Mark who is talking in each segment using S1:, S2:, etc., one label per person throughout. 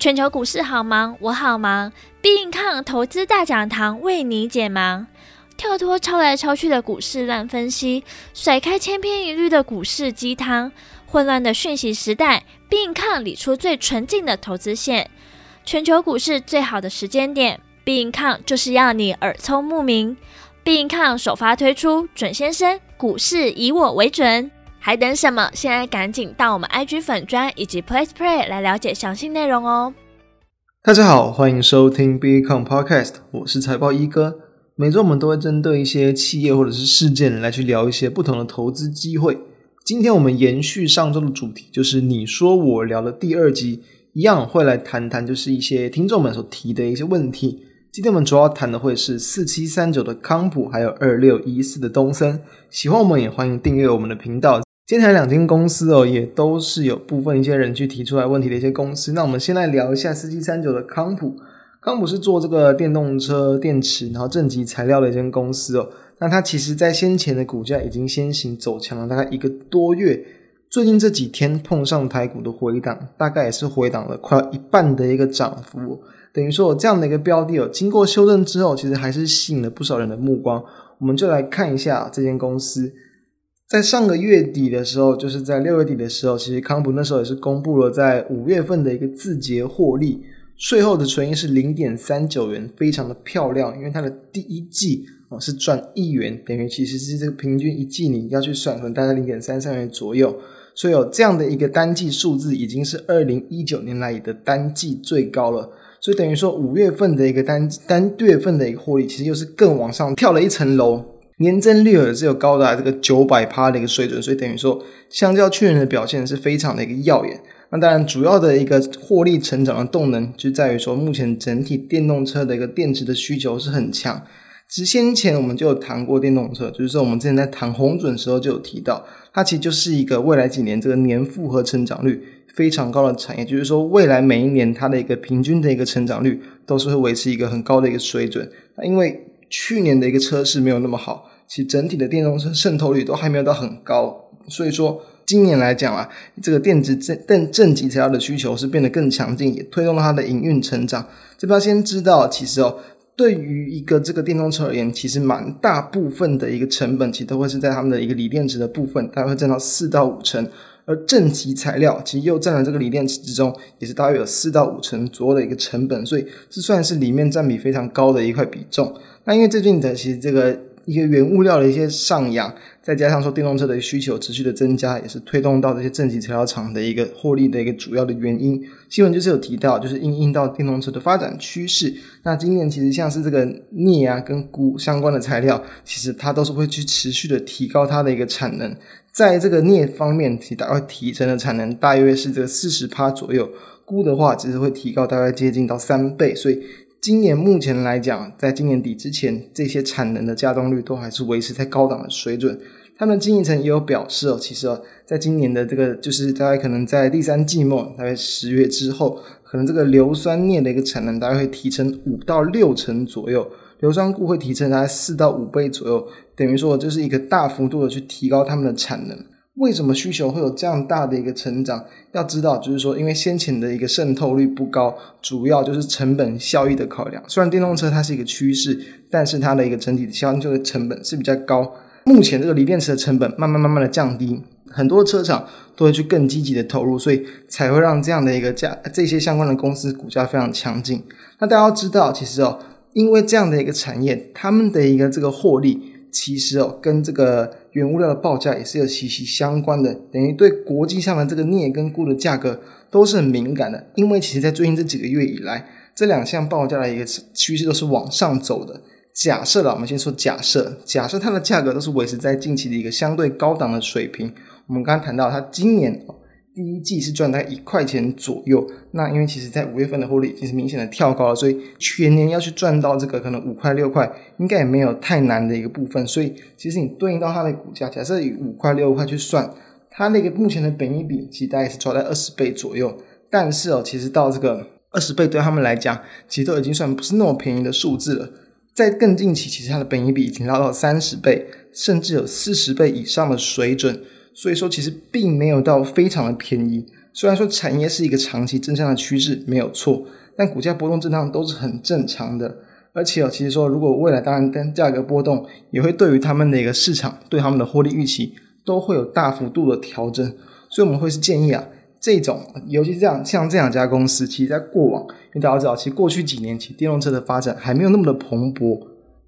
S1: 全球股市好忙，我好忙。必应抗投资大讲堂为你解忙，跳脱抄来抄去的股市乱分析，甩开千篇一律的股市鸡汤。混乱的讯息时代，必应抗理出最纯净的投资线。全球股市最好的时间点，必应抗就是要你耳聪目明。必应抗首发推出，准先生，股市以我为准。还等什么？现在赶紧到我们 IG 粉专以及 PressPlay 来了解详细内容哦！
S2: 大家好，欢迎收听 b e c o n Podcast，我是财报一哥。每周我们都会针对一些企业或者是事件来去聊一些不同的投资机会。今天我们延续上周的主题，就是你说我聊的第二集，一样会来谈谈就是一些听众们所提的一些问题。今天我们主要谈的会是四七三九的康普，还有二六一四的东森。喜欢我们也欢迎订阅我们的频道。今天两间公司哦，也都是有部分一些人去提出来问题的一些公司。那我们先来聊一下四七三九的康普。康普是做这个电动车电池，然后正极材料的一间公司哦。那它其实在先前的股价已经先行走强了大概一个多月，最近这几天碰上台股的回档，大概也是回档了快要一半的一个涨幅。等于说这样的一个标的哦，经过修正之后，其实还是吸引了不少人的目光。我们就来看一下这间公司。在上个月底的时候，就是在六月底的时候，其实康普那时候也是公布了在五月份的一个字节获利，税后的纯益是零点三九元，非常的漂亮。因为它的第一季哦是赚一元，等于其实是这个平均一季你要去算，可能大概零点三三元左右。所以有这样的一个单季数字，已经是二零一九年来的单季最高了。所以等于说五月份的一个单单月份的一个获利，其实又是更往上跳了一层楼。年增率也是有高达这个九百趴的一个水准，所以等于说，相较去年的表现是非常的一个耀眼。那当然，主要的一个获利成长的动能就在于说，目前整体电动车的一个电池的需求是很强。其实先前我们就有谈过电动车，就是说我们之前在谈红准的时候就有提到，它其实就是一个未来几年这个年复合成长率非常高的产业，就是说未来每一年它的一个平均的一个成长率都是会维持一个很高的一个水准。那因为去年的一个车市没有那么好，其实整体的电动车渗透率都还没有到很高，所以说今年来讲啊，这个电子正正正极材料的需求是变得更强劲，也推动了它的营运成长。这边先知道，其实哦，对于一个这个电动车而言，其实蛮大部分的一个成本，其实都会是在他们的一个锂电池的部分，大概会占到四到五成，而正极材料其实又占了这个锂电池之中，也是大约有四到五成左右的一个成本，所以这算是里面占比非常高的一块比重。那因为最近的其实这个一个原物料的一些上扬，再加上说电动车的需求持续的增加，也是推动到这些正极材料厂的一个获利的一个主要的原因。新闻就是有提到，就是因应到电动车的发展趋势。那今年其实像是这个镍啊跟钴相关的材料，其实它都是会去持续的提高它的一个产能。在这个镍方面，其实大概提升的产能大约是这个四十趴左右，钴的话其实会提高大概接近到三倍，所以。今年目前来讲，在今年底之前，这些产能的稼动率都还是维持在高档的水准。他们经营层也有表示哦，其实哦，在今年的这个就是大概可能在第三季末，大概十月之后，可能这个硫酸镍的一个产能大概会提升五到六成左右，硫酸钴会提升大概四到五倍左右，等于说这是一个大幅度的去提高他们的产能。为什么需求会有这样大的一个成长？要知道，就是说，因为先前的一个渗透率不高，主要就是成本效益的考量。虽然电动车它是一个趋势，但是它的一个整体的相对的成本是比较高。目前这个锂电池的成本慢慢慢慢的降低，很多车厂都会去更积极的投入，所以才会让这样的一个价这些相关的公司股价非常强劲。那大家要知道，其实哦，因为这样的一个产业，他们的一个这个获利，其实哦，跟这个。原物料的报价也是有息息相关的，等于对国际上的这个镍跟钴的价格都是很敏感的。因为其实，在最近这几个月以来，这两项报价的一个趋势都是往上走的。假设了，我们先说假设，假设它的价格都是维持在近期的一个相对高档的水平。我们刚谈到，它今年。第一季是赚大概一块钱左右，那因为其实在五月份的获利已经是明显的跳高了，所以全年要去赚到这个可能五块六块，应该也没有太难的一个部分。所以其实你对应到它的股价，假设以五块六块去算，它那个目前的本益比其实大概是抓在二十倍左右。但是哦，其实到这个二十倍对他们来讲，其实都已经算不是那么便宜的数字了。在更近期，其实它的本益比已经拉到三十倍，甚至有四十倍以上的水准。所以说，其实并没有到非常的便宜，虽然说产业是一个长期正向的趋势，没有错，但股价波动震荡都是很正常的。而且哦，其实说如果未来当然跟价格波动，也会对于他们的一个市场，对他们的获利预期都会有大幅度的调整。所以我们会是建议啊，这种尤其这样像这两家公司，其实在过往，因为大家知道，其实过去几年其实电动车的发展还没有那么的蓬勃。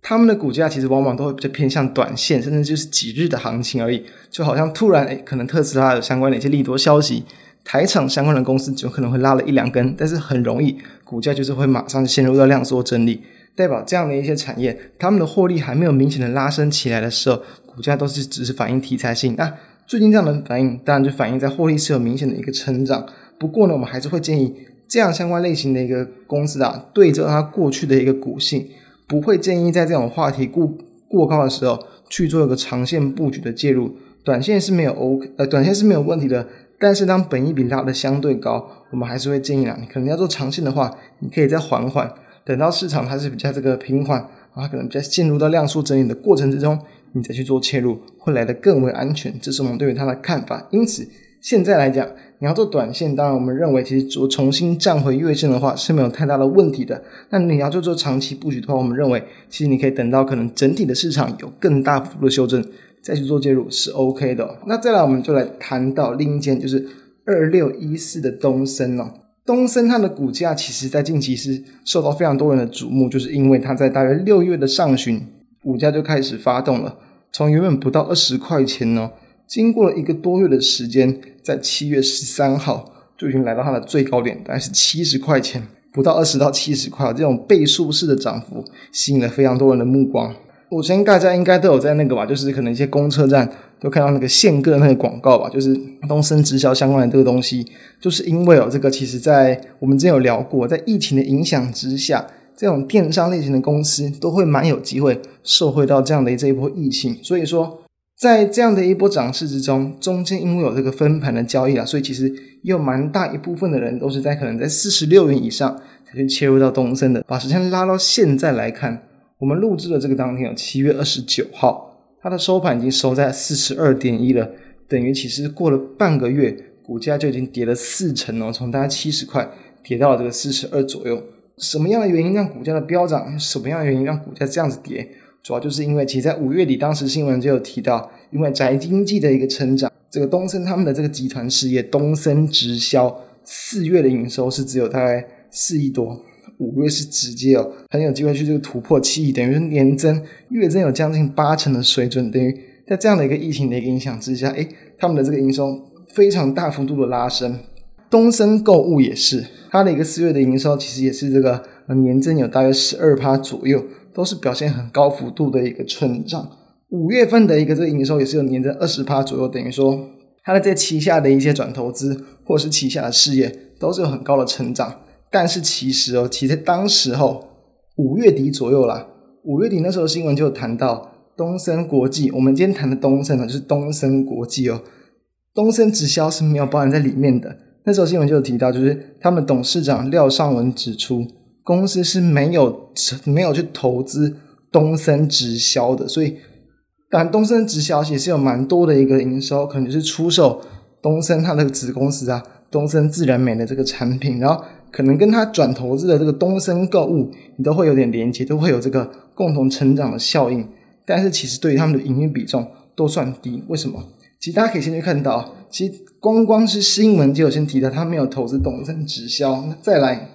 S2: 他们的股价其实往往都会比较偏向短线，甚至就是几日的行情而已。就好像突然诶，可能特斯拉有相关的一些利多消息，台厂相关的公司就可能会拉了一两根，但是很容易股价就是会马上陷入到量缩整理，代表这样的一些产业，他们的获利还没有明显的拉升起来的时候，股价都是只是反映题材性。那最近这样的反应，当然就反映在获利是有明显的一个成长。不过呢，我们还是会建议这样相关类型的一个公司啊，对着它过去的一个股性。不会建议在这种话题过过高的时候去做一个长线布局的介入，短线是没有 OK，呃，短线是没有问题的。但是当本益比拉的相对高，我们还是会建议啊，你可能要做长线的话，你可以再缓缓，等到市场它是比较这个平缓，啊，可能在进入到量缩整理的过程之中，你再去做切入，会来得更为安全。这是我们对于它的看法。因此，现在来讲。你要做短线，当然我们认为，其实做重新站回月线的话是没有太大的问题的。那你要做做长期布局的话，我们认为，其实你可以等到可能整体的市场有更大幅度的修正，再去做介入是 OK 的。那再来，我们就来谈到另一间，就是二六一四的东森哦。东森它的股价其实在近期是受到非常多人的瞩目，就是因为它在大约六月的上旬，股价就开始发动了，从原本不到二十块钱哦。经过了一个多月的时间，在七月十三号就已经来到它的最高点，大概是七十块钱，不到二十到七十块，这种倍数式的涨幅吸引了非常多人的目光。我相信大家应该都有在那个吧，就是可能一些公车站都看到那个限购的那个广告吧，就是东森直销相关的这个东西，就是因为有这个，其实在我们之前有聊过，在疫情的影响之下，这种电商类型的公司都会蛮有机会受惠到这样的这一波疫情，所以说。在这样的一波涨势之中，中间因为有这个分盘的交易啊，所以其实有蛮大一部分的人都是在可能在四十六元以上才去切入到东森的。把时间拉到现在来看，我们录制的这个当天有七月二十九号，它的收盘已经收在四十二点一了，等于其实过了半个月，股价就已经跌了四成哦，从大概七十块跌到了这个四十二左右。什么样的原因让股价的飙涨？什么样的原因让股价这样子跌？主要就是因为，其实在五月底，当时新闻就有提到，因为宅经济的一个成长，这个东森他们的这个集团事业东森直销四月的营收是只有大概四亿多，五月是直接哦很有机会去这个突破七亿，等于是年增月增有将近八成的水准，等于在这样的一个疫情的一个影响之下，诶，他们的这个营收非常大幅度的拉升。东森购物也是，它的一个四月的营收其实也是这个年增有大约十二趴左右。都是表现很高幅度的一个成长，五月份的一个这个营收也是有年增二十趴左右，等于说它的这旗下的一些转投资或是旗下的事业都是有很高的成长。但是其实哦，其实当时候五月底左右啦，五月底那时候新闻就有谈到东森国际，我们今天谈的东森呢就是东森国际哦，东森直销是没有包含在里面的。那时候新闻就有提到，就是他们董事长廖尚文指出。公司是没有没有去投资东森直销的，所以当然东森直销也是有蛮多的一个营收，可能是出售东森它的子公司啊，东森自然美的这个产品，然后可能跟它转投资的这个东森购物，你都会有点连接，都会有这个共同成长的效应。但是其实对于他们的营运比重都算低，为什么？其实大家可以先去看到，其实光光是新闻就有先提到他没有投资东森直销，那再来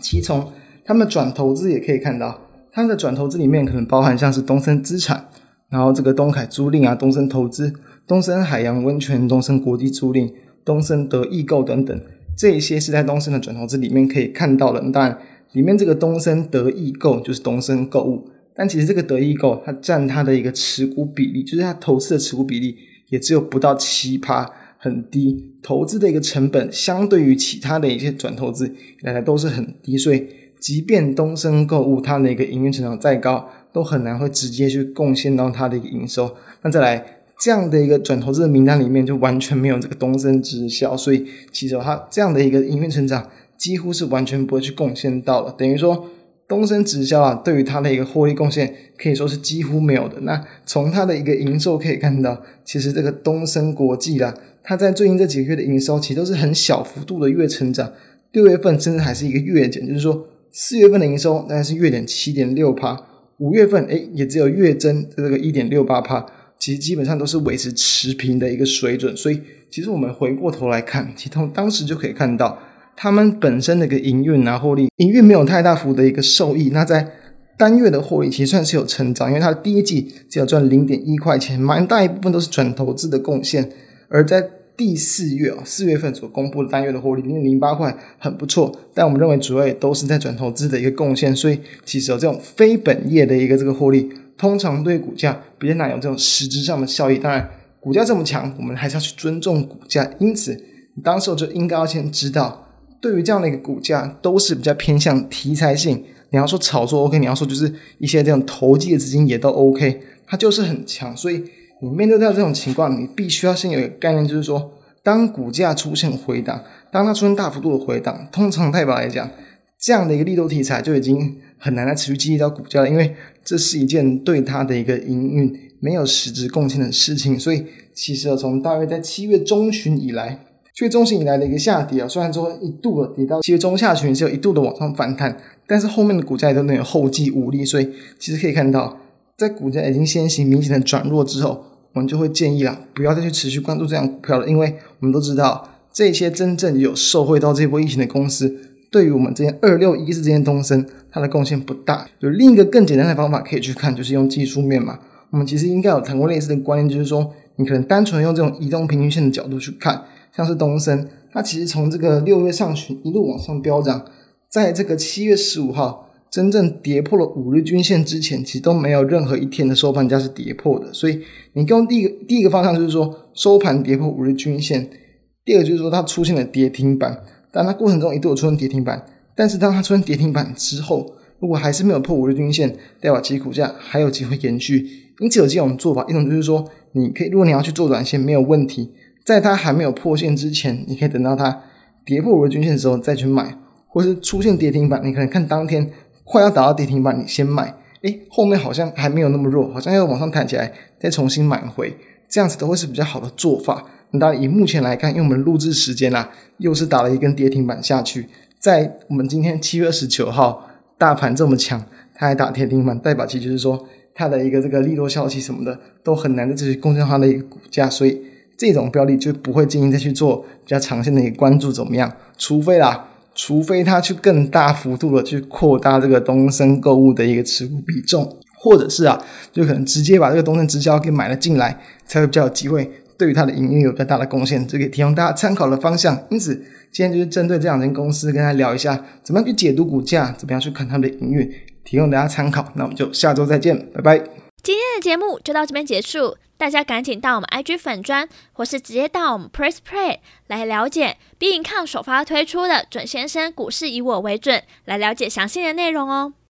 S2: 其从。他们转投资也可以看到，他们的转投资里面可能包含像是东森资产，然后这个东凯租赁啊、东森投资、东森海洋温泉、东森国际租赁、东森得易购等等，这一些是在东森的转投资里面可以看到的。当然，里面这个东森得易购就是东森购物，但其实这个得易购它占它的一个持股比例，就是它投资的持股比例也只有不到七趴，很低。投资的一个成本相对于其他的一些转投资来来都是很低，所以。即便东森购物它的一个营运成长再高，都很难会直接去贡献到它的一个营收。那再来这样的一个转投资的名单里面，就完全没有这个东森直销，所以其实它这样的一个营运成长，几乎是完全不会去贡献到了。等于说东森直销啊，对于它的一个获利贡献可以说是几乎没有的。那从它的一个营收可以看到，其实这个东森国际啊，它在最近这几个月的营收其实都是很小幅度的月成长，六月份甚至还是一个月减，就是说四月份的营收大概是月减七点六趴，五月份诶也只有月增这个一点六八趴，其实基本上都是维持持平的一个水准。所以其实我们回过头来看，其实从当时就可以看到，他们本身的一个营运啊获利，营运没有太大幅的一个受益。那在单月的获利其实算是有成长，因为它的第一季只有赚零点一块钱，蛮大一部分都是转投资的贡献。而在第四月啊，四月份所公布的单月的获利零点零八块很不错，但我们认为主要也都是在转投资的一个贡献，所以其实有这种非本业的一个这个获利，通常对股价比较难有这种实质上的效益。当然，股价这么强，我们还是要去尊重股价，因此你当时候就应该要先知道，对于这样的一个股价，都是比较偏向题材性。你要说炒作 OK，你要说就是一些这种投机的资金也都 OK，它就是很强，所以。你面对到这种情况，你必须要先有一个概念，就是说，当股价出现回档，当它出现大幅度的回档，通常代表来讲，这样的一个利多题材就已经很难再持续激励到股价了，因为这是一件对它的一个营运没有实质贡献的事情。所以，其实从大约在七月中旬以来，七月中旬以来的一个下跌啊，虽然说一度的跌到七月中下旬是有一度的往上反弹，但是后面的股价也都能有后继无力，所以其实可以看到，在股价已经先行明显的转弱之后。我们就会建议啦，不要再去持续关注这样股票了，因为我们都知道，这些真正有受惠到这波疫情的公司，对于我们这件二六一四这件东升，它的贡献不大。有另一个更简单的方法可以去看，就是用技术面嘛。我们其实应该有谈过类似的观念，就是说，你可能单纯用这种移动平均线的角度去看，像是东升，它其实从这个六月上旬一路往上飙涨，在这个七月十五号。真正跌破了五日均线之前，其实都没有任何一天的收盘价是跌破的。所以，你用第一个第一个方向就是说收盘跌破五日均线，第二个就是说它出现了跌停板，但它过程中一度出现跌停板，但是当它出现跌停板之后，如果还是没有破五日均线，代表其股价还有机会延续。因此有几种做法，一种就是说你可以，如果你要去做短线没有问题，在它还没有破线之前，你可以等到它跌破五日均线的时候再去买，或是出现跌停板，你可能看当天。快要打到跌停板，你先买，诶，后面好像还没有那么弱，好像要往上弹起来，再重新买回，这样子都会是比较好的做法。那，以目前来看，因为我们录制时间啦，又是打了一根跌停板下去，在我们今天七月二十九号，大盘这么强，它还打跌停板，代表其实就是说它的一个这个利多消息什么的都很难再继续贡献它的一个股价，所以这种标的就不会建议再去做比较长线的一个关注，怎么样？除非啦。除非他去更大幅度的去扩大这个东森购物的一个持股比重，或者是啊，就可能直接把这个东森直销给买了进来，才会比较有机会对于它的营运有更大的贡献，这个提供大家参考的方向。因此，今天就是针对这两间公司跟大家聊一下，怎么样去解读股价，怎么样去看他们的营运，提供大家参考。那我们就下周再见，拜拜。
S1: 今天的节目就到这边结束。大家赶紧到我们 IG 粉专，或是直接到我们 Press Play 来了解 B 银 c 首发推出的准先生股市以我为准，来了解详细的内容哦。